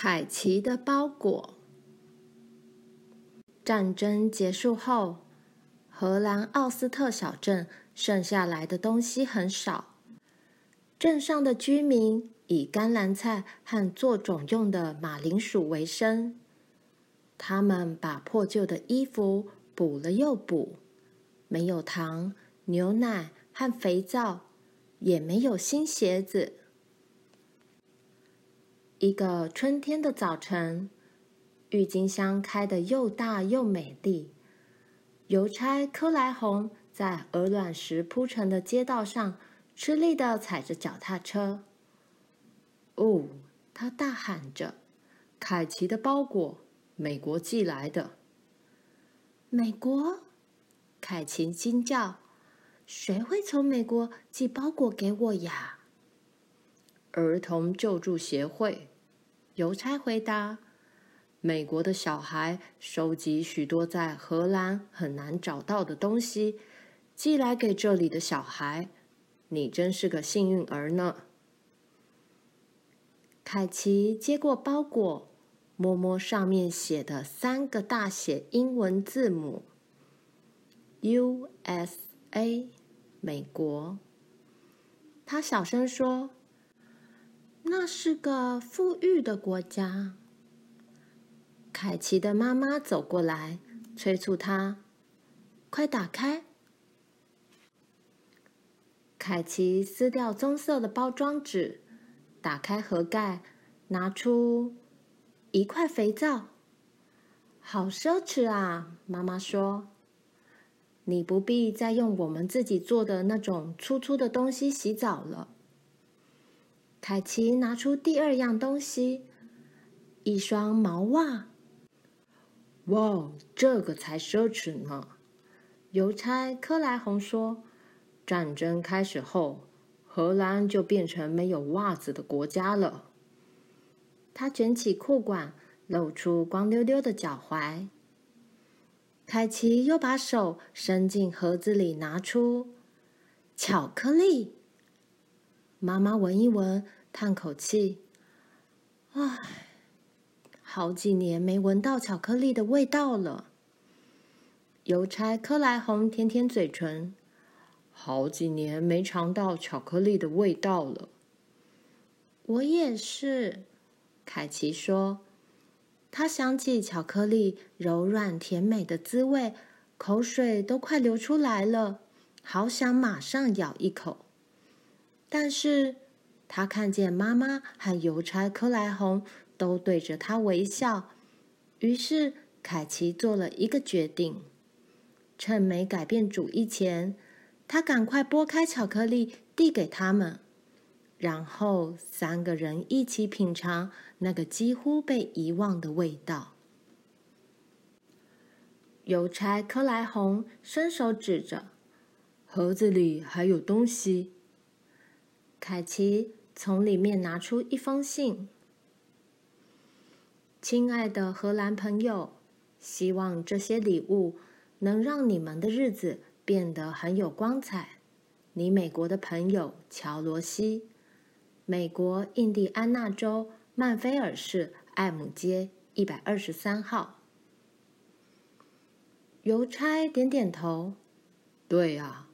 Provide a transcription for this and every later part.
凯奇的包裹。战争结束后，荷兰奥斯特小镇剩下来的东西很少。镇上的居民以甘蓝菜和做种用的马铃薯为生。他们把破旧的衣服补了又补，没有糖、牛奶和肥皂，也没有新鞋子。一个春天的早晨，郁金香开得又大又美丽。邮差克莱红在鹅卵石铺成的街道上吃力地踩着脚踏车。哦，他大喊着：“凯奇的包裹，美国寄来的。”美国？凯奇惊叫：“谁会从美国寄包裹给我呀？”儿童救助协会，邮差回答：“美国的小孩收集许多在荷兰很难找到的东西，寄来给这里的小孩。你真是个幸运儿呢。”凯奇接过包裹，摸摸上面写的三个大写英文字母：“U.S.A.” 美国。他小声说。那是个富裕的国家。凯奇的妈妈走过来，催促他：“快打开！”凯奇撕掉棕色的包装纸，打开盒盖，拿出一块肥皂。好奢侈啊！妈妈说：“你不必再用我们自己做的那种粗粗的东西洗澡了。”凯奇拿出第二样东西，一双毛袜。哇，这个才奢侈呢！邮差克莱红说：“战争开始后，荷兰就变成没有袜子的国家了。”他卷起裤管，露出光溜溜的脚踝。凯奇又把手伸进盒子里，拿出巧克力。妈妈闻一闻。叹口气，唉，好几年没闻到巧克力的味道了。邮差克莱红舔舔嘴唇，好几年没尝到巧克力的味道了。我也是，凯奇说。他想起巧克力柔软甜美的滋味，口水都快流出来了，好想马上咬一口。但是。他看见妈妈和邮差克莱红都对着他微笑，于是凯奇做了一个决定：趁没改变主意前，他赶快剥开巧克力递给他们，然后三个人一起品尝那个几乎被遗忘的味道。邮差克莱红伸手指着盒子里还有东西，凯奇。从里面拿出一封信。亲爱的荷兰朋友，希望这些礼物能让你们的日子变得很有光彩。你美国的朋友乔罗西，美国印第安纳州曼菲尔市艾姆街一百二十三号。邮差点点头，对啊，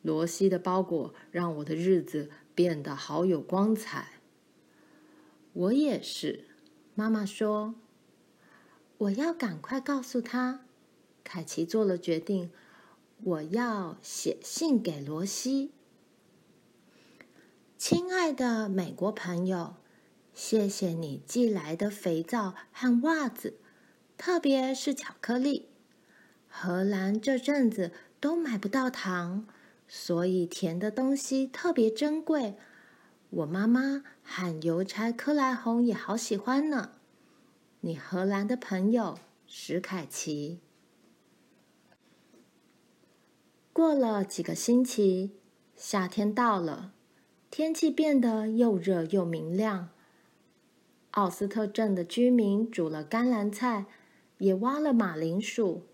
罗西的包裹让我的日子。变得好有光彩。我也是，妈妈说。我要赶快告诉他。凯奇做了决定，我要写信给罗西。亲爱的美国朋友，谢谢你寄来的肥皂和袜子，特别是巧克力。荷兰这阵子都买不到糖。所以甜的东西特别珍贵，我妈妈和邮差克莱红也好喜欢呢。你荷兰的朋友史凯奇。过了几个星期，夏天到了，天气变得又热又明亮。奥斯特镇的居民煮了甘蓝菜，也挖了马铃薯，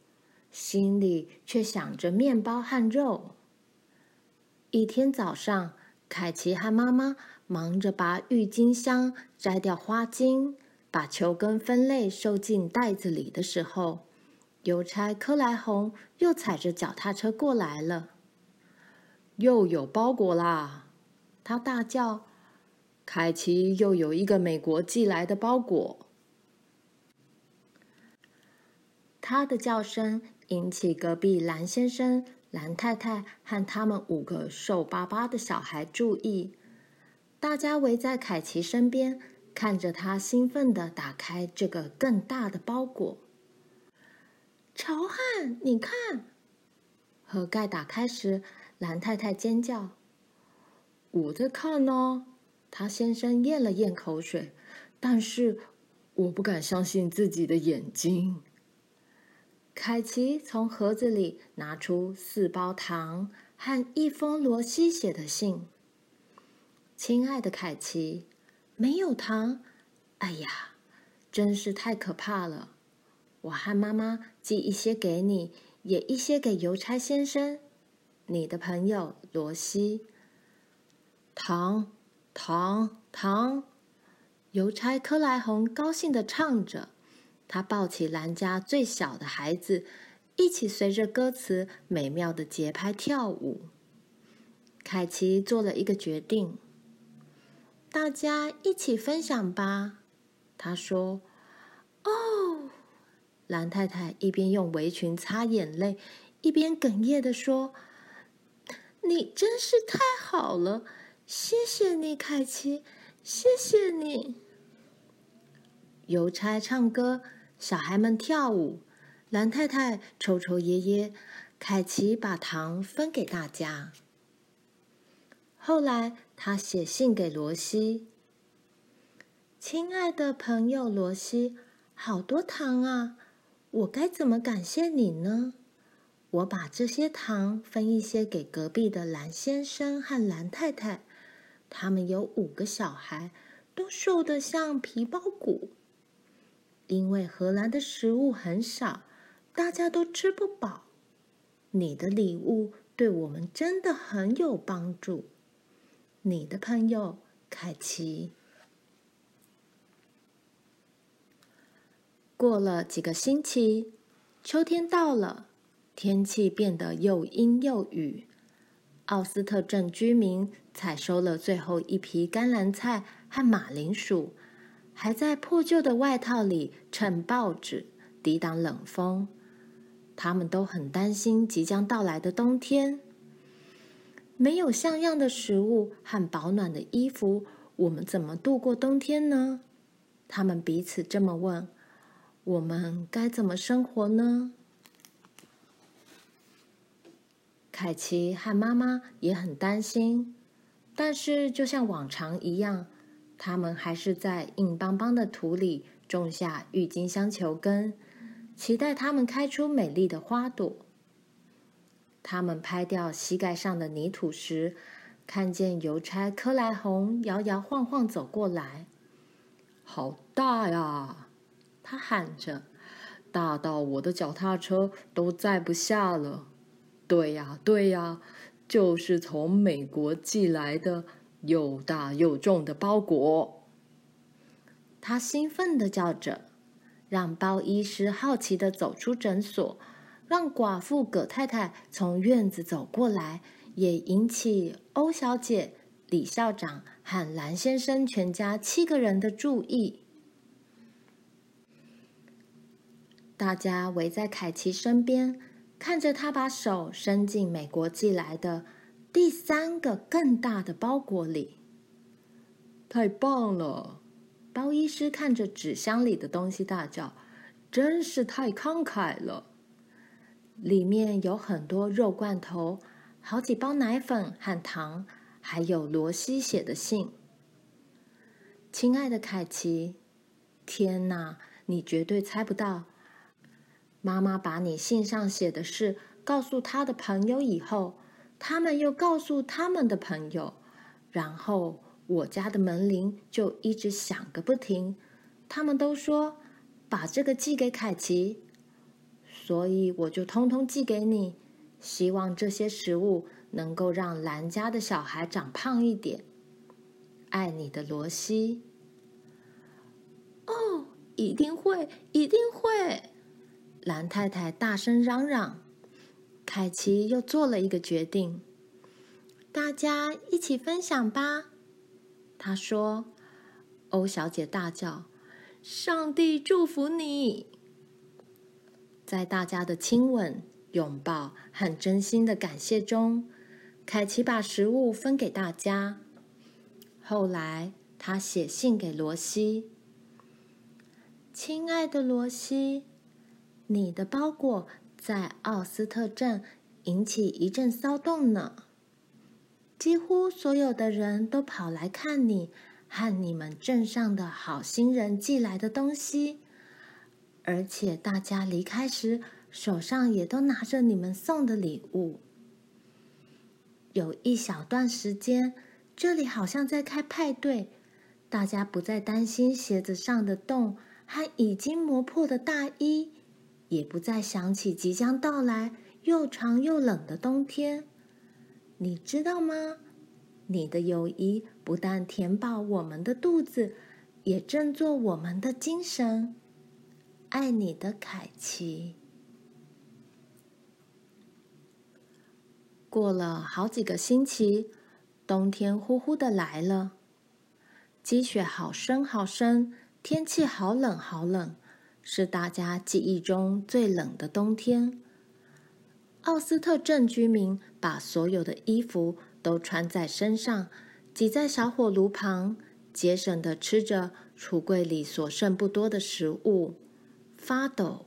心里却想着面包和肉。一天早上，凯奇和妈妈忙着拔郁金香、摘掉花茎，把球根分类收进袋子里的时候，邮差克莱红又踩着脚踏车过来了。又有包裹啦！他大叫：“凯奇又有一个美国寄来的包裹。”他的叫声引起隔壁蓝先生、蓝太太和他们五个瘦巴巴的小孩注意。大家围在凯奇身边，看着他兴奋地打开这个更大的包裹。乔汉，你看，盒盖打开时，蓝太太尖叫：“我在看呢！”他先生咽了咽口水，但是我不敢相信自己的眼睛。凯奇从盒子里拿出四包糖和一封罗西写的信。亲爱的凯奇，没有糖？哎呀，真是太可怕了！我和妈妈寄一些给你，也一些给邮差先生。你的朋友罗西。糖，糖，糖！邮差克莱红高兴的唱着。他抱起蓝家最小的孩子，一起随着歌词美妙的节拍跳舞。凯奇做了一个决定：大家一起分享吧。他说：“哦。”蓝太太一边用围裙擦眼泪，一边哽咽地说：“你真是太好了，谢谢你，凯奇，谢谢你。”邮差唱歌。小孩们跳舞，蓝太太抽抽噎噎，凯奇把糖分给大家。后来，他写信给罗西：“亲爱的朋友罗西，好多糖啊！我该怎么感谢你呢？我把这些糖分一些给隔壁的蓝先生和蓝太太，他们有五个小孩，都瘦得像皮包骨。”因为荷兰的食物很少，大家都吃不饱。你的礼物对我们真的很有帮助。你的朋友凯奇。过了几个星期，秋天到了，天气变得又阴又雨。奥斯特镇居民采收了最后一批甘蓝菜和马铃薯。还在破旧的外套里衬报纸，抵挡冷风。他们都很担心即将到来的冬天。没有像样的食物和保暖的衣服，我们怎么度过冬天呢？他们彼此这么问。我们该怎么生活呢？凯奇和妈妈也很担心，但是就像往常一样。他们还是在硬邦邦的土里种下郁金香球根，期待它们开出美丽的花朵。他们拍掉膝盖上的泥土时，看见邮差克莱红摇摇晃晃走过来。“好大呀！”他喊着，“大到我的脚踏车都载不下了。”“对呀，对呀，就是从美国寄来的。”又大又重的包裹，他兴奋的叫着，让包医师好奇的走出诊所，让寡妇葛太太从院子走过来，也引起欧小姐、李校长和蓝先生全家七个人的注意。大家围在凯奇身边，看着他把手伸进美国寄来的。第三个更大的包裹里，太棒了！包医师看着纸箱里的东西大叫：“真是太慷慨了！”里面有很多肉罐头，好几包奶粉和糖，还有罗西写的信。亲爱的凯奇，天哪，你绝对猜不到，妈妈把你信上写的事告诉她的朋友以后。他们又告诉他们的朋友，然后我家的门铃就一直响个不停。他们都说把这个寄给凯奇，所以我就通通寄给你，希望这些食物能够让兰家的小孩长胖一点。爱你的罗西。哦，一定会，一定会！蓝太太大声嚷嚷。凯奇又做了一个决定：大家一起分享吧。他说：“欧小姐大叫，上帝祝福你！”在大家的亲吻、拥抱和真心的感谢中，凯奇把食物分给大家。后来，他写信给罗西。亲爱的罗西，你的包裹在奥斯特镇引起一阵骚动呢。几乎所有的人都跑来看你和你们镇上的好心人寄来的东西，而且大家离开时手上也都拿着你们送的礼物。有一小段时间，这里好像在开派对，大家不再担心鞋子上的洞。和已经磨破的大衣，也不再想起即将到来又长又冷的冬天。你知道吗？你的友谊不但填饱我们的肚子，也振作我们的精神。爱你的凯奇。过了好几个星期，冬天呼呼的来了，积雪好深好深。天气好冷，好冷，是大家记忆中最冷的冬天。奥斯特镇居民把所有的衣服都穿在身上，挤在小火炉旁，节省的吃着橱柜里所剩不多的食物，发抖，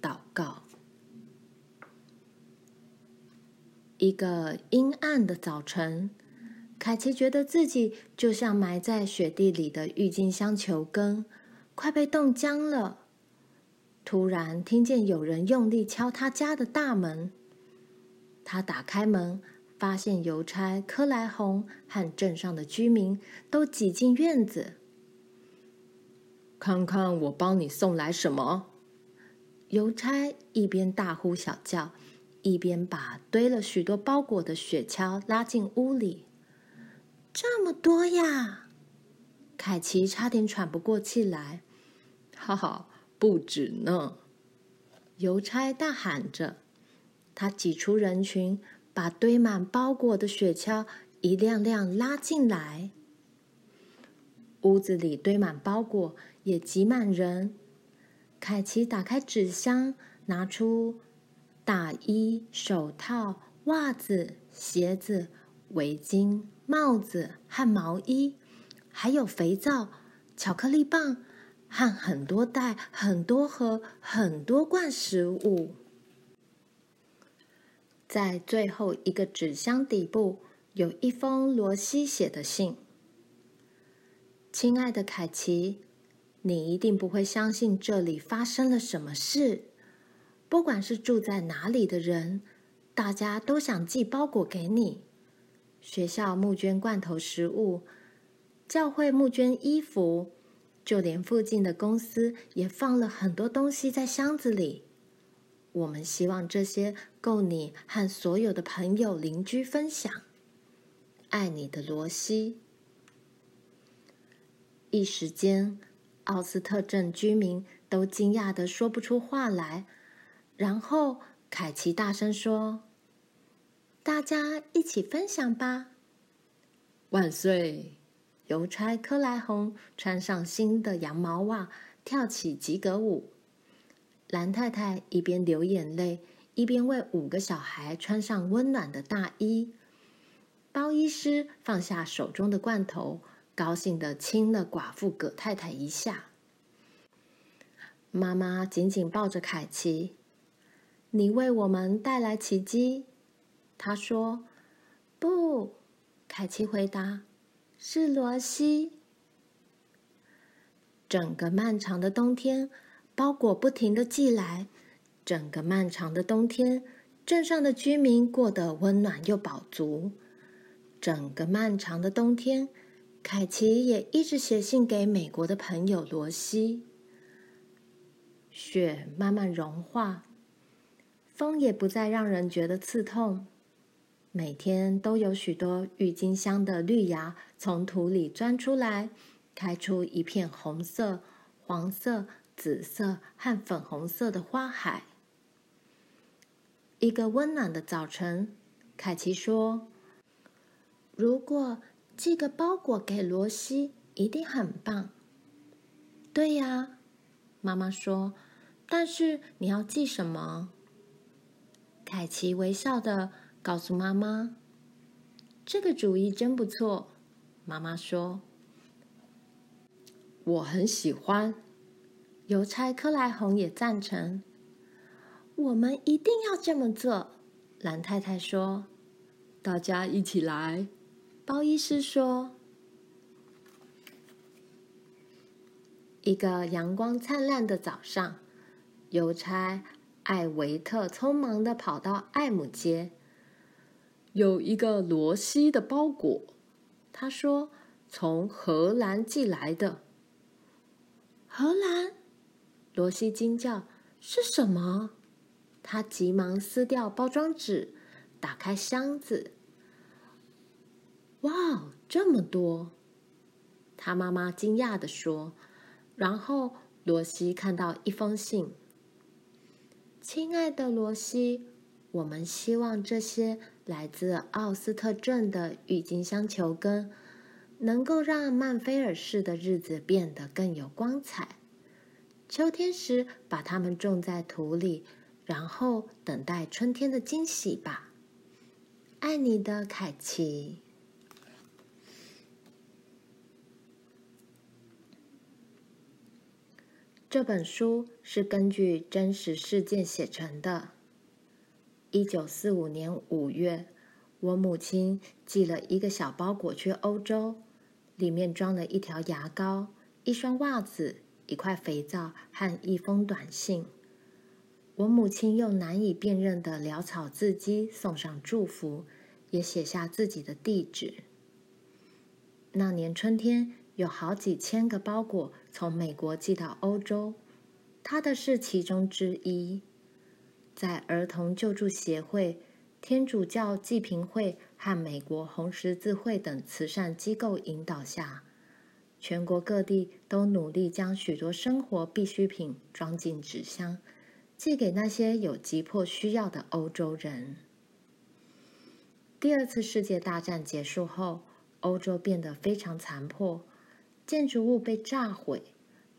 祷告。一个阴暗的早晨，凯奇觉得自己就像埋在雪地里的郁金香球根，快被冻僵了。突然听见有人用力敲他家的大门，他打开门，发现邮差柯莱红和镇上的居民都挤进院子。看看我帮你送来什么？邮差一边大呼小叫，一边把堆了许多包裹的雪橇拉进屋里。这么多呀！凯奇差点喘不过气来。哈哈，不止呢！邮差大喊着，他挤出人群，把堆满包裹的雪橇一辆辆拉进来。屋子里堆满包裹，也挤满人。凯奇打开纸箱，拿出大衣、手套、袜子、鞋子、围巾。帽子和毛衣，还有肥皂、巧克力棒和很多袋、很多盒、很多罐食物。在最后一个纸箱底部，有一封罗西写的信：“亲爱的凯奇，你一定不会相信这里发生了什么事。不管是住在哪里的人，大家都想寄包裹给你。”学校募捐罐头食物，教会募捐衣服，就连附近的公司也放了很多东西在箱子里。我们希望这些够你和所有的朋友、邻居分享。爱你的罗西。一时间，奥斯特镇居民都惊讶得说不出话来。然后，凯奇大声说。大家一起分享吧！万岁！邮差克莱红穿上新的羊毛袜，跳起吉格舞。蓝太太一边流眼泪，一边为五个小孩穿上温暖的大衣。包医师放下手中的罐头，高兴地亲了寡妇葛太太一下。妈妈紧紧抱着凯奇：“你为我们带来奇迹。”他说：“不。”凯奇回答：“是罗西。”整个漫长的冬天，包裹不停的寄来。整个漫长的冬天，镇上的居民过得温暖又饱足。整个漫长的冬天，凯奇也一直写信给美国的朋友罗西。雪慢慢融化，风也不再让人觉得刺痛。每天都有许多郁金香的绿芽从土里钻出来，开出一片红色、黄色、紫色和粉红色的花海。一个温暖的早晨，凯奇说：“如果寄个包裹给罗西，一定很棒。”“对呀。”妈妈说，“但是你要寄什么？”凯奇微笑的告诉妈妈：“这个主意真不错。”妈妈说：“我很喜欢。”邮差克莱红也赞成。我们一定要这么做，蓝太太说：“大家一起来。”包医师说：“一个阳光灿烂的早上，邮差艾维特匆忙的跑到艾姆街，有一个罗西的包裹。”他说：“从荷兰寄来的。”荷兰？罗西惊叫：“是什么？”他急忙撕掉包装纸，打开箱子。哇，这么多！他妈妈惊讶地说。然后罗西看到一封信：“亲爱的罗西，我们希望这些来自奥斯特镇的郁金香球根，能够让曼菲尔市的日子变得更有光彩。秋天时，把它们种在土里。”然后等待春天的惊喜吧，爱你的凯奇。这本书是根据真实事件写成的。一九四五年五月，我母亲寄了一个小包裹去欧洲，里面装了一条牙膏、一双袜子、一块肥皂和一封短信。我母亲用难以辨认的潦草字迹送上祝福，也写下自己的地址。那年春天，有好几千个包裹从美国寄到欧洲，她的是其中之一。在儿童救助协会、天主教济贫会和美国红十字会等慈善机构引导下，全国各地都努力将许多生活必需品装进纸箱。寄给那些有急迫需要的欧洲人。第二次世界大战结束后，欧洲变得非常残破，建筑物被炸毁，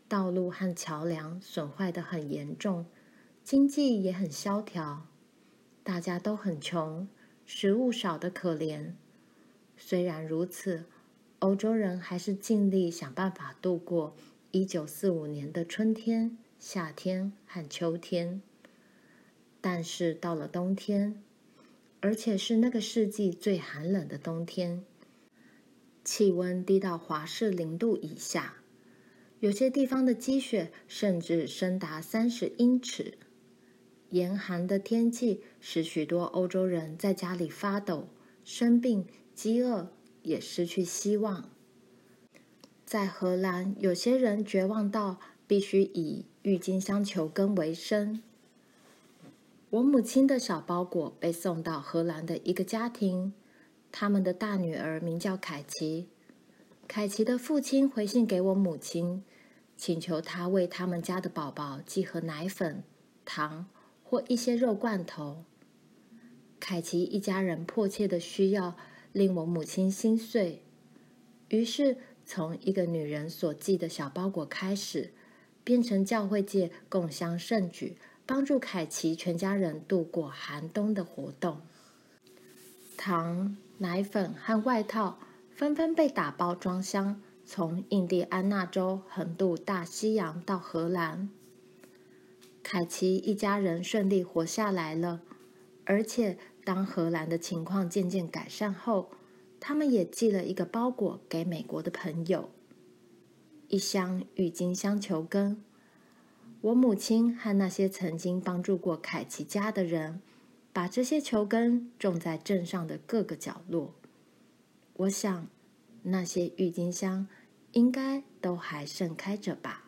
道路和桥梁损坏得很严重，经济也很萧条，大家都很穷，食物少得可怜。虽然如此，欧洲人还是尽力想办法度过一九四五年的春天。夏天和秋天，但是到了冬天，而且是那个世纪最寒冷的冬天，气温低到华氏零度以下，有些地方的积雪甚至深达三十英尺。严寒的天气使许多欧洲人在家里发抖、生病、饥饿，也失去希望。在荷兰，有些人绝望到必须以郁金香球根为生。我母亲的小包裹被送到荷兰的一个家庭，他们的大女儿名叫凯琪。凯琪的父亲回信给我母亲，请求她为他们家的宝宝寄盒奶粉、糖或一些肉罐头。凯奇一家人迫切的需要令我母亲心碎，于是从一个女人所寄的小包裹开始。变成教会界共襄盛举，帮助凯奇全家人度过寒冬的活动。糖、奶粉和外套纷纷被打包装箱，从印第安纳州横渡大西洋到荷兰。凯奇一家人顺利活下来了，而且当荷兰的情况渐渐改善后，他们也寄了一个包裹给美国的朋友。一箱郁金香球根，我母亲和那些曾经帮助过凯奇家的人，把这些球根种在镇上的各个角落。我想，那些郁金香应该都还盛开着吧。